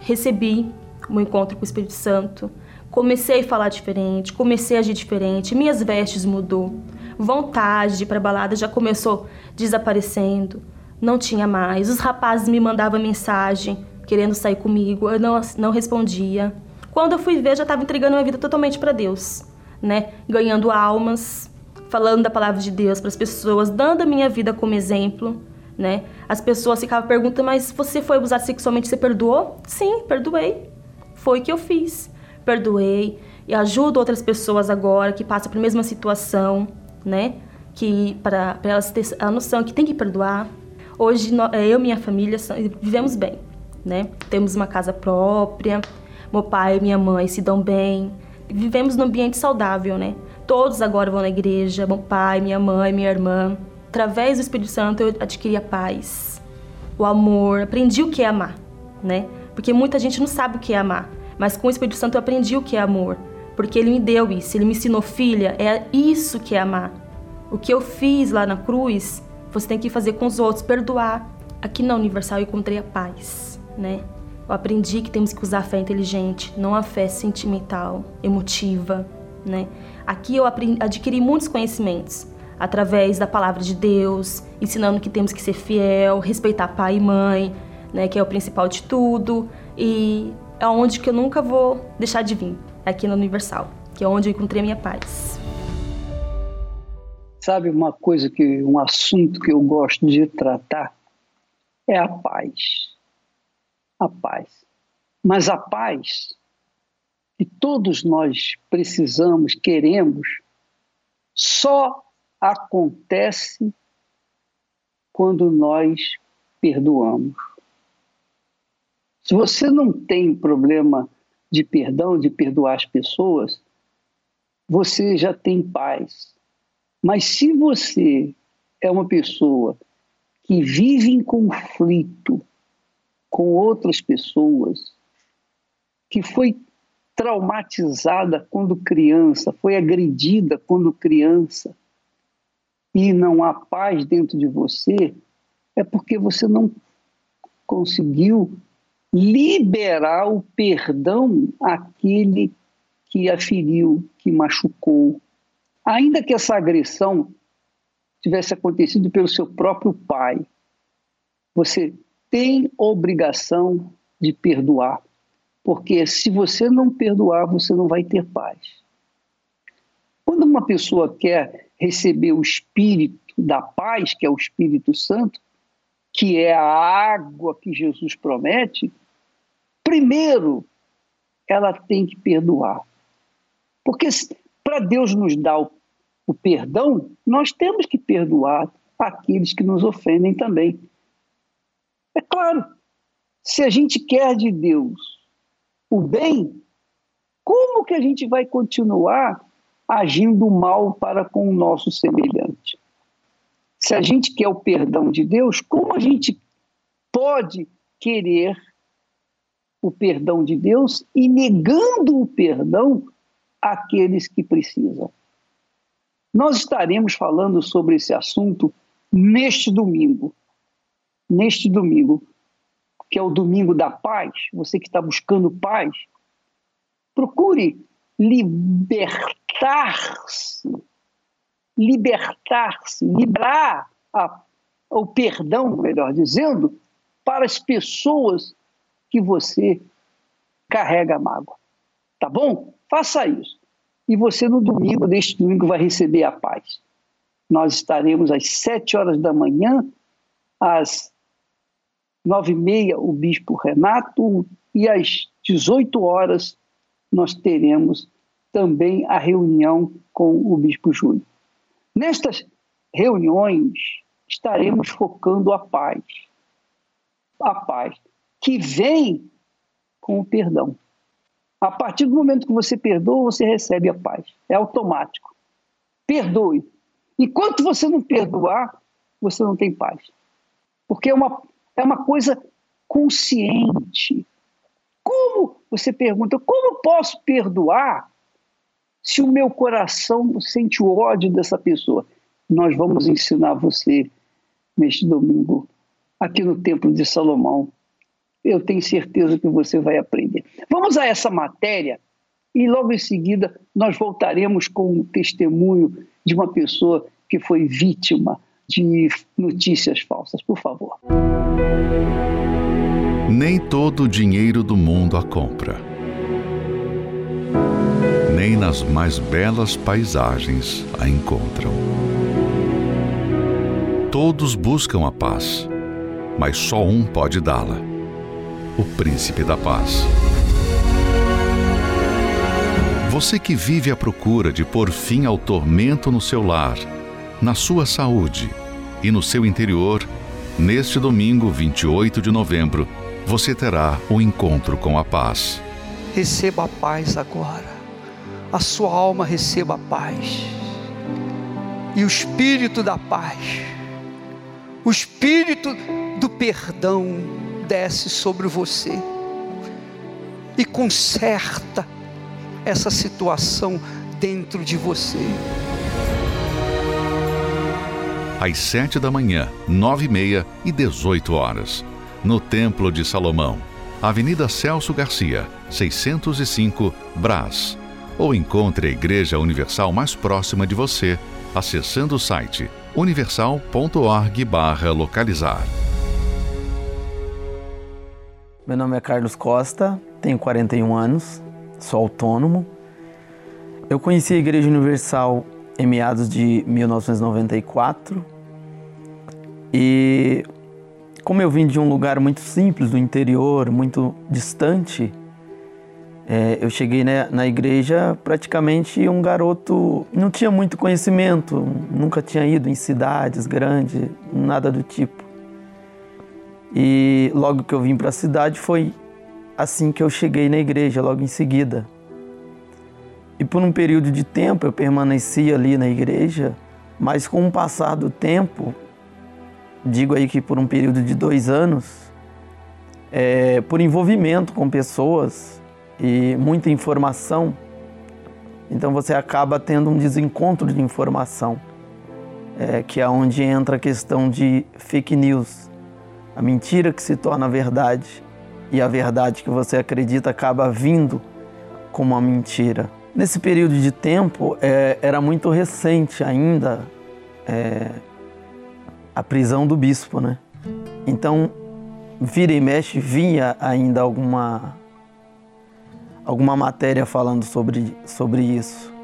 Recebi um encontro com o Espírito Santo, comecei a falar diferente, comecei a agir diferente, minhas vestes mudou vontade de ir para balada já começou desaparecendo, não tinha mais. Os rapazes me mandavam mensagem querendo sair comigo, eu não, não respondia. Quando eu fui ver, já estava entregando minha vida totalmente para Deus, né? Ganhando almas, falando da palavra de Deus para as pessoas, dando a minha vida como exemplo, né? As pessoas ficavam perguntando, mas você foi abusado sexualmente, você perdoou? Sim, perdoei. Foi o que eu fiz. Perdoei e ajudo outras pessoas agora que passam pela mesma situação, né? Que para elas ter a noção que tem que perdoar. Hoje é, eu e minha família vivemos bem, né? Temos uma casa própria, meu pai e minha mãe se dão bem, vivemos num ambiente saudável, né? Todos agora vão na igreja, meu pai, minha mãe, minha irmã. Através do Espírito Santo eu adquiri a paz, o amor, aprendi o que é amar, né? Porque muita gente não sabe o que é amar, mas com o Espírito Santo eu aprendi o que é amor porque ele me deu isso, ele me ensinou, filha, é isso que é amar. O que eu fiz lá na cruz, você tem que fazer com os outros, perdoar. Aqui na Universal eu encontrei a paz, né? Eu aprendi que temos que usar a fé inteligente, não a fé sentimental, emotiva, né? Aqui eu aprendi, adquiri muitos conhecimentos através da palavra de Deus, ensinando que temos que ser fiel, respeitar pai e mãe, né, que é o principal de tudo, e é onde que eu nunca vou deixar de vir aqui na Universal, que é onde eu encontrei minha paz.
Sabe uma coisa que um assunto que eu gosto de tratar é a paz. A paz. Mas a paz que todos nós precisamos, queremos, só acontece quando nós perdoamos. Se você não tem problema de perdão, de perdoar as pessoas, você já tem paz. Mas se você é uma pessoa que vive em conflito com outras pessoas, que foi traumatizada quando criança, foi agredida quando criança, e não há paz dentro de você, é porque você não conseguiu liberar o perdão àquele que a feriu, que machucou. Ainda que essa agressão tivesse acontecido pelo seu próprio pai, você tem obrigação de perdoar, porque se você não perdoar, você não vai ter paz. Quando uma pessoa quer receber o espírito da paz, que é o Espírito Santo, que é a água que Jesus promete, primeiro ela tem que perdoar. Porque para Deus nos dar o, o perdão, nós temos que perdoar aqueles que nos ofendem também. É claro, se a gente quer de Deus o bem, como que a gente vai continuar agindo mal para com o nosso semelhante? Se a gente quer o perdão de Deus, como a gente pode querer o perdão de Deus e negando o perdão àqueles que precisam? Nós estaremos falando sobre esse assunto neste domingo. Neste domingo, que é o domingo da paz, você que está buscando paz, procure libertar-se libertar-se, liberar a, o perdão, melhor dizendo, para as pessoas que você carrega a mágoa. Tá bom? Faça isso. E você no domingo, deste domingo, vai receber a paz. Nós estaremos às sete horas da manhã, às nove e meia, o Bispo Renato, e às 18 horas nós teremos também a reunião com o Bispo Júlio. Nestas reuniões, estaremos focando a paz. A paz que vem com o perdão. A partir do momento que você perdoa, você recebe a paz. É automático. Perdoe. Enquanto você não perdoar, você não tem paz. Porque é uma, é uma coisa consciente. Como, você pergunta, como posso perdoar se o meu coração sente o ódio dessa pessoa? Nós vamos ensinar você neste domingo, aqui no Templo de Salomão, eu tenho certeza que você vai aprender. Vamos a essa matéria e logo em seguida nós voltaremos com o testemunho de uma pessoa que foi vítima de notícias falsas. Por favor.
Nem todo o dinheiro do mundo a compra. Nem nas mais belas paisagens a encontram. Todos buscam a paz, mas só um pode dá-la o Príncipe da Paz. Você que vive à procura de pôr fim ao tormento no seu lar, na sua saúde e no seu interior, neste domingo 28 de novembro, você terá o um encontro com a paz.
Receba a paz agora. A sua alma receba a paz. E o espírito da paz, o espírito do perdão, desce sobre você e conserta essa situação dentro de você.
Às sete da manhã, nove e meia e dezoito horas, no Templo de Salomão, Avenida Celso Garcia, 605, Brás. Ou encontre a Igreja Universal mais próxima de você, acessando o site universal.org/localizar.
Meu nome é Carlos Costa, tenho 41 anos, sou autônomo. Eu conheci a Igreja Universal em meados de 1994 e como eu vim de um lugar muito simples do interior, muito distante, é, eu cheguei na, na, igreja praticamente um garoto, não tinha muito conhecimento, nunca tinha ido em cidades grandes, nada do tipo. E logo que eu vim para a cidade foi assim que eu cheguei na igreja, logo em seguida. E por um período de tempo eu permaneci ali na igreja, mas com o passar do tempo, digo aí que por um período de dois anos, é, por envolvimento com pessoas e muita informação, então você acaba tendo um desencontro de informação, é, que é onde entra a questão de fake news a mentira que se torna verdade e a verdade que você acredita acaba vindo como uma mentira. Nesse período de tempo, é, era muito recente ainda é, a prisão do bispo, né? Então, vira e mexe, vinha ainda alguma, alguma matéria falando sobre, sobre isso.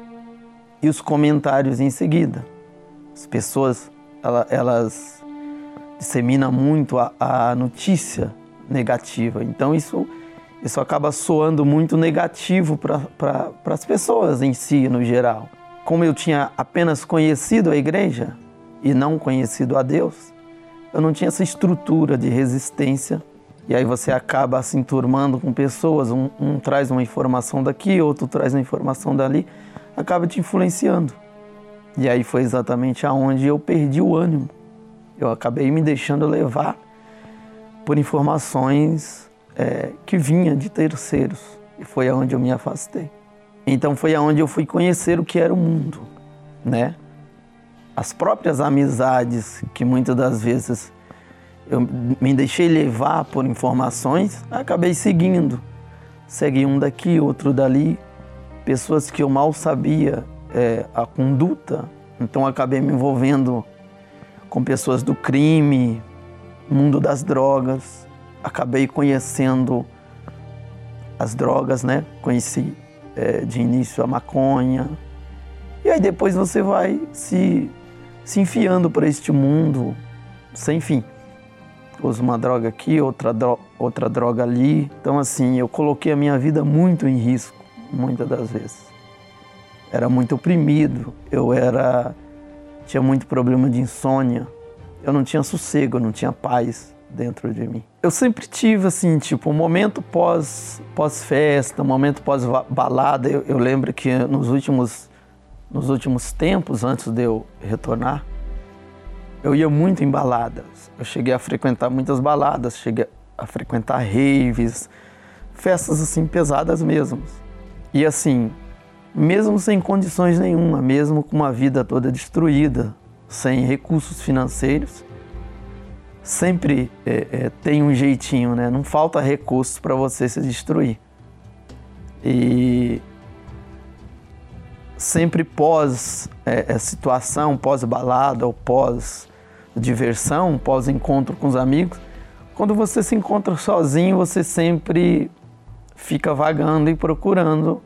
E os comentários em seguida. As pessoas, elas, elas dissemina muito a, a notícia negativa. Então isso, isso acaba soando muito negativo para pra, as pessoas em si, no geral. Como eu tinha apenas conhecido a igreja e não conhecido a Deus, eu não tinha essa estrutura de resistência. E aí você acaba se enturmando com pessoas, um, um traz uma informação daqui, outro traz uma informação dali, acaba te influenciando. E aí foi exatamente aonde eu perdi o ânimo eu acabei me deixando levar por informações é, que vinha de terceiros e foi aonde eu me afastei. Então foi aonde eu fui conhecer o que era o mundo, né? As próprias amizades que muitas das vezes eu me deixei levar por informações, acabei seguindo. Segui um daqui, outro dali, pessoas que eu mal sabia é, a conduta, então acabei me envolvendo com pessoas do crime, mundo das drogas. Acabei conhecendo as drogas, né? Conheci é, de início a maconha. E aí depois você vai se, se enfiando para este mundo sem fim. Uso uma droga aqui, outra, dro outra droga ali. Então, assim, eu coloquei a minha vida muito em risco, muitas das vezes. Era muito oprimido, eu era. tinha muito problema de insônia, eu não tinha sossego, eu não tinha paz dentro de mim. Eu sempre tive, assim, tipo, um momento pós, pós-festa, um momento pós-balada. Eu, eu lembro que nos últimos, nos últimos tempos, antes de eu retornar, eu ia muito em baladas. Eu cheguei a frequentar muitas baladas, cheguei a frequentar raves, festas assim pesadas mesmo. E assim, mesmo sem condições nenhuma, mesmo com uma vida toda destruída, sem recursos financeiros, sempre é, é, tem um jeitinho, né? Não falta recursos para você se destruir. E sempre pós é, é situação, pós balada ou pós diversão, pós encontro com os amigos, quando você se encontra sozinho, você sempre fica vagando e procurando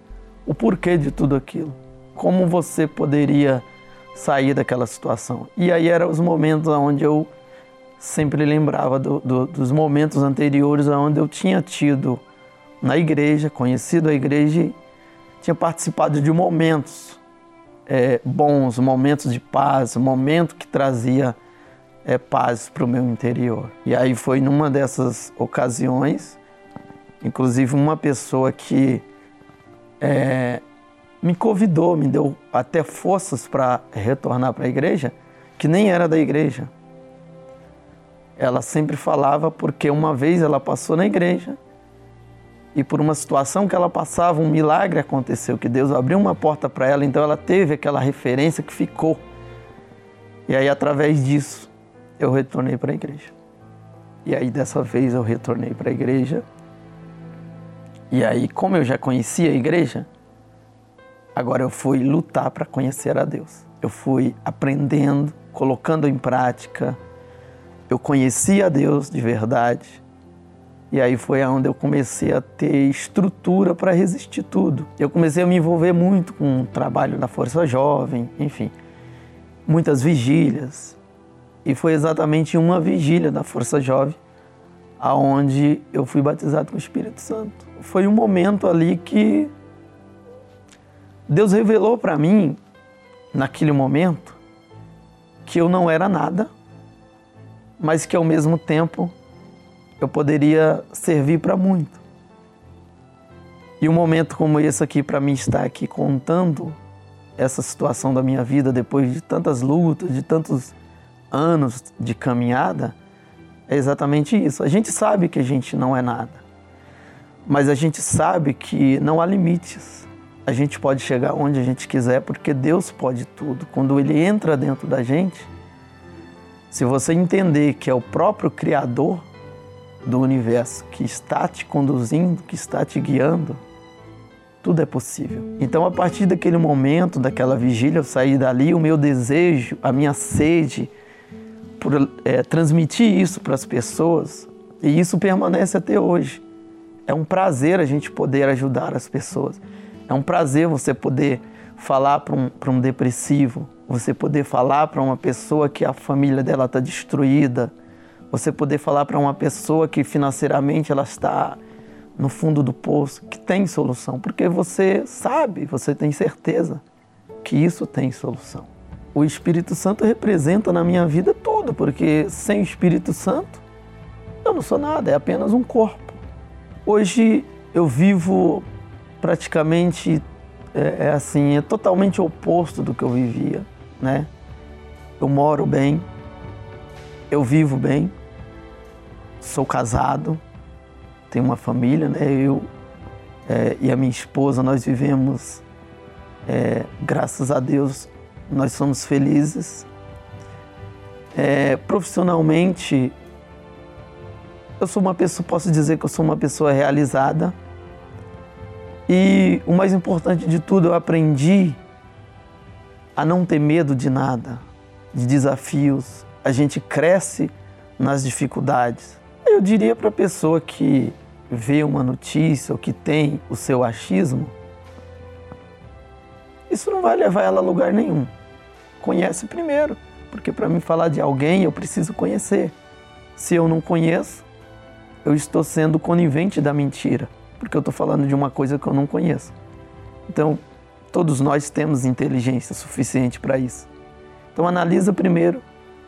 o porquê de tudo aquilo. Como você poderia sair daquela situação. E aí eram os momentos onde eu sempre lembrava do, do, dos momentos anteriores onde eu tinha tido na igreja, conhecido a igreja tinha participado de momentos é, bons, momentos de paz, momento que trazia é, paz para o meu interior. E aí foi numa dessas ocasiões, inclusive uma pessoa que é, me convidou, me deu até forças para retornar para a igreja, que nem era da igreja ela sempre falava porque uma vez ela passou na igreja e por uma situação que ela passava, um milagre aconteceu, que Deus abriu uma porta para ela, então ela teve aquela referência que ficou. E aí, através disso, eu retornei para a igreja. E aí, dessa vez, eu retornei para a igreja. E aí, como eu já conhecia a igreja, agora eu fui lutar para conhecer a Deus. Eu fui aprendendo, colocando em prática eu conheci a Deus de verdade. E aí foi onde eu comecei a ter estrutura para resistir tudo. Eu comecei a me envolver muito com o trabalho da Força Jovem, enfim, muitas vigílias. E foi exatamente uma vigília da Força Jovem aonde eu fui batizado com o Espírito Santo. Foi um momento ali que Deus revelou para mim, naquele momento, que eu não era nada mas que ao mesmo tempo eu poderia servir para muito. E um momento como esse aqui, para mim estar aqui contando essa situação da minha vida depois de tantas lutas, de tantos anos de caminhada, é exatamente isso. A gente sabe que a gente não é nada, mas a gente sabe que não há limites. A gente pode chegar onde a gente quiser porque Deus pode tudo. Quando Ele entra dentro da gente, se você entender que é o próprio Criador do universo que está te conduzindo, que está te guiando, tudo é possível. Então, a partir daquele momento, daquela vigília, eu saí dali, o meu desejo, a minha sede por é, transmitir isso para as pessoas, e isso permanece até hoje. É um prazer a gente poder ajudar as pessoas. É um prazer você poder falar para um, um depressivo, você poder falar para uma pessoa que a família dela está destruída, você poder falar para uma pessoa que financeiramente ela está no fundo do poço, que tem solução, porque você sabe, você tem certeza que isso tem solução. O Espírito Santo representa na minha vida tudo, porque sem o Espírito Santo eu não sou nada, é apenas um corpo. Hoje eu vivo praticamente é, é assim, é totalmente oposto do que eu vivia né? Eu moro bem, eu vivo bem, sou casado, tenho uma família, né? Eu é, e a minha esposa, nós vivemos, é, graças a Deus, nós somos felizes. É, profissionalmente, eu sou uma pessoa, posso dizer que eu sou uma pessoa realizada. E o mais importante de tudo, eu aprendi a não ter medo de nada, de desafios. A gente cresce nas dificuldades. Eu diria para a pessoa que vê uma notícia ou que tem o seu achismo, isso não vai levar ela a lugar nenhum. Conhece primeiro, porque para mim falar de alguém eu preciso conhecer. Se eu não conheço, eu estou sendo conivente da mentira, porque eu estou falando de uma coisa que eu não conheço. Então, todos nós temos inteligência suficiente para isso. Então, analisa primeiro,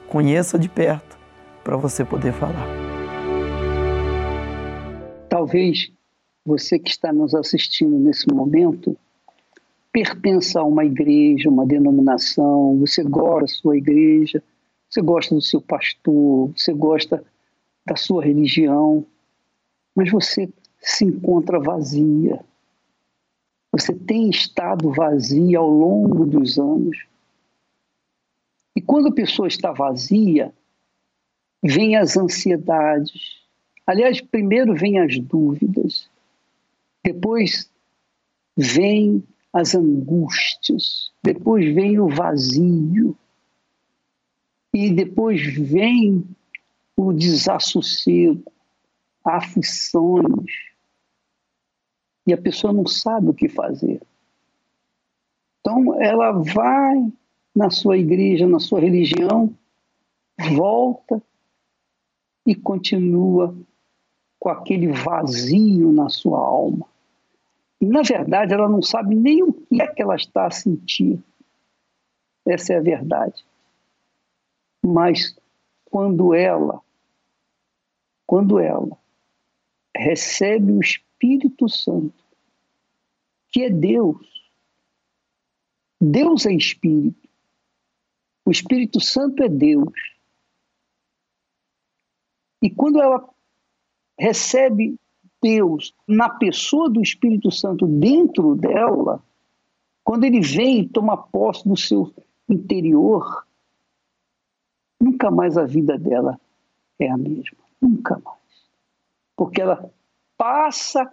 conheça de perto, para você poder falar.
Talvez você que está nos assistindo nesse momento pertença a uma igreja, uma denominação, você gosta da sua igreja, você gosta do seu pastor, você gosta da sua religião, mas você se encontra vazia. Você tem estado vazia ao longo dos anos. E quando a pessoa está vazia, vem as ansiedades. Aliás, primeiro vem as dúvidas, depois vem as angústias, depois vem o vazio, e depois vem o desassossego, aflições, e a pessoa não sabe o que fazer. Então, ela vai na sua igreja, na sua religião, volta e continua com aquele vazio na sua alma. E, na verdade, ela não sabe nem o que é que ela está a sentir. Essa é a verdade. Mas quando ela, quando ela recebe o Espírito Santo, que é Deus, Deus é Espírito, o Espírito Santo é Deus. E quando ela recebe Deus na pessoa do Espírito Santo dentro dela, quando ele vem e toma posse do seu interior, nunca mais a vida dela é a mesma. Nunca mais. Porque ela passa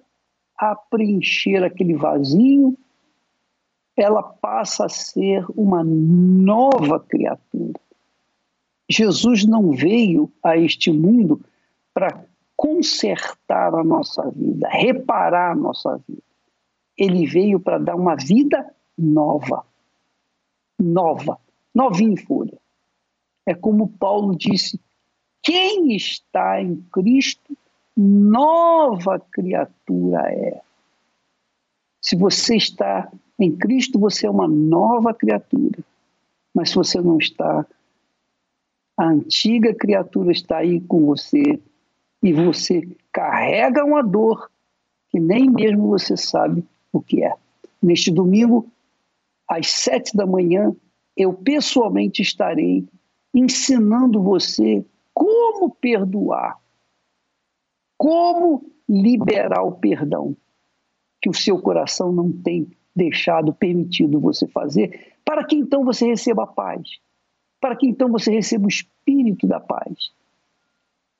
a preencher aquele vazio, ela passa a ser uma nova criatura. Jesus não veio a este mundo para consertar a nossa vida, reparar a nossa vida. Ele veio para dar uma vida nova. Nova, novinha em folha. É como Paulo disse: quem está em Cristo, nova criatura é. Se você está em Cristo, você é uma nova criatura. Mas se você não está, a antiga criatura está aí com você e você carrega uma dor que nem mesmo você sabe o que é. Neste domingo, às sete da manhã, eu pessoalmente estarei ensinando você como perdoar, como liberar o perdão que o seu coração não tem deixado, permitido você fazer, para que então você receba a paz, para que então você receba o espírito da paz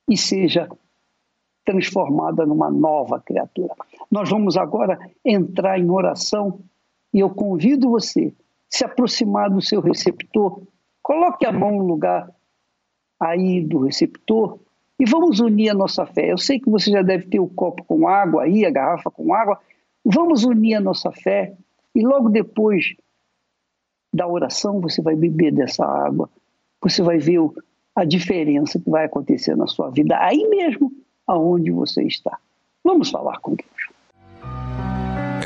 e seja transformada numa nova criatura. Nós vamos agora entrar em oração e eu convido você se aproximar do seu receptor, coloque a mão no lugar aí do receptor e vamos unir a nossa fé. Eu sei que você já deve ter o copo com água aí, a garrafa com água. Vamos unir a nossa fé e logo depois da oração você vai beber dessa água. Você vai ver a diferença que vai acontecer na sua vida aí mesmo aonde você está. Vamos falar com Deus.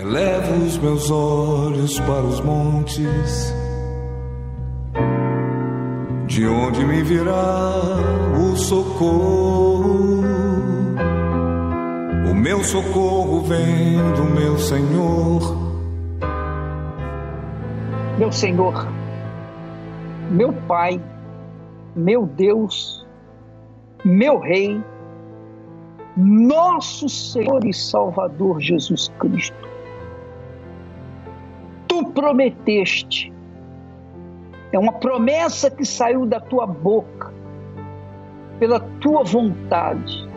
Elevo os meus olhos para os montes, de onde me virá o socorro. O meu socorro vem do meu Senhor.
Meu Senhor, meu Pai, meu Deus, meu Rei, nosso Senhor e Salvador Jesus Cristo. Tu prometeste, é uma promessa que saiu da tua boca, pela tua vontade,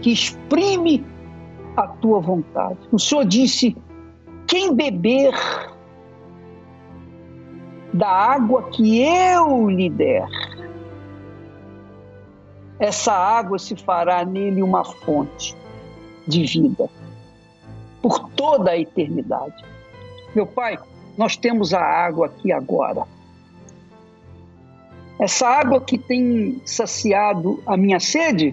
que exprime a tua vontade. O Senhor disse: quem beber da água que eu lhe der, essa água se fará nele uma fonte de vida por toda a eternidade. Meu Pai, nós temos a água aqui agora. Essa água que tem saciado a minha sede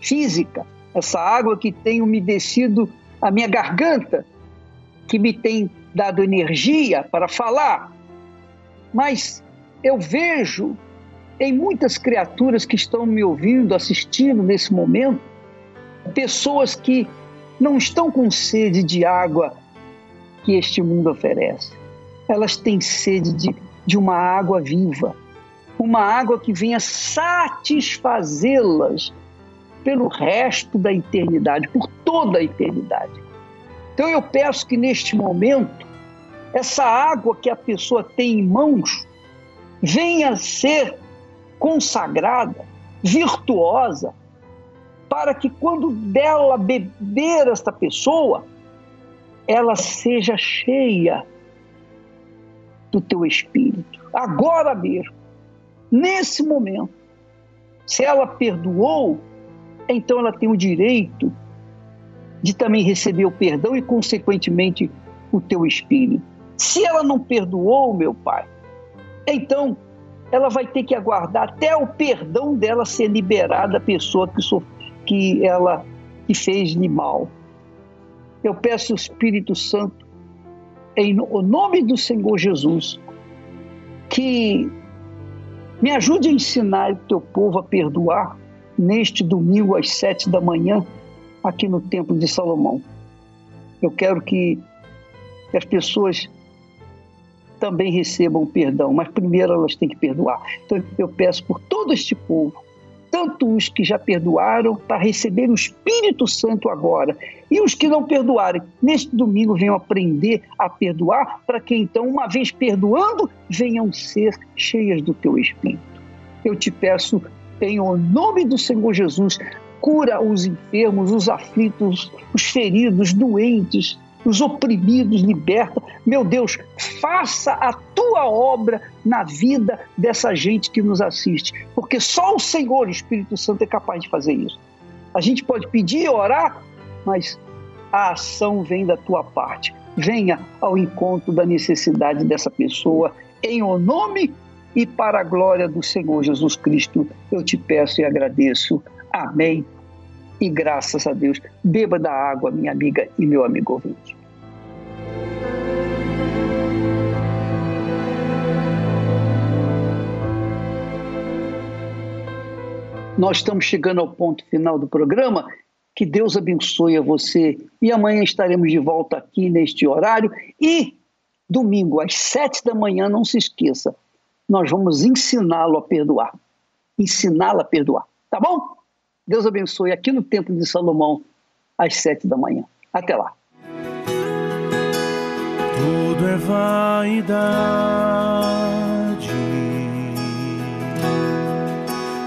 física, essa água que tem umedecido a minha garganta, que me tem dado energia para falar. Mas eu vejo em muitas criaturas que estão me ouvindo, assistindo nesse momento, pessoas que não estão com sede de água que este mundo oferece. Elas têm sede de, de uma água viva, uma água que venha satisfazê-las pelo resto da eternidade, por toda a eternidade. Então eu peço que neste momento, essa água que a pessoa tem em mãos venha ser consagrada, virtuosa, para que quando dela beber esta pessoa, ela seja cheia do teu espírito. Agora mesmo, nesse momento, se ela perdoou, então ela tem o direito de também receber o perdão e, consequentemente, o teu espírito. Se ela não perdoou, meu pai, então ela vai ter que aguardar até o perdão dela ser liberada da pessoa que, so, que ela que fez-lhe mal. Eu peço o Espírito Santo, em nome do Senhor Jesus, que me ajude a ensinar o teu povo a perdoar neste domingo às sete da manhã, aqui no Templo de Salomão. Eu quero que as pessoas também recebam perdão, mas primeiro elas têm que perdoar. Então eu peço por todo este povo, tanto os que já perdoaram, para receber o Espírito Santo agora, e os que não perdoarem, neste domingo venham aprender a perdoar, para que então, uma vez perdoando, venham ser cheias do teu Espírito. Eu te peço, em nome do Senhor Jesus, cura os enfermos, os aflitos, os feridos, doentes, os oprimidos, liberta. Meu Deus, faça a tua obra na vida dessa gente que nos assiste, porque só o Senhor, o Espírito Santo, é capaz de fazer isso. A gente pode pedir e orar, mas a ação vem da tua parte. Venha ao encontro da necessidade dessa pessoa, em o nome e para a glória do Senhor Jesus Cristo, eu te peço e agradeço. Amém. E graças a Deus, beba da água, minha amiga e meu amigo ouvinte. Nós estamos chegando ao ponto final do programa. Que Deus abençoe a você. E amanhã estaremos de volta aqui neste horário. E domingo, às sete da manhã, não se esqueça, nós vamos ensiná-lo a perdoar. Ensiná-lo a perdoar. Tá bom? Deus abençoe aqui no Templo de Salomão, às sete da manhã. Até lá.
Tudo é vaidade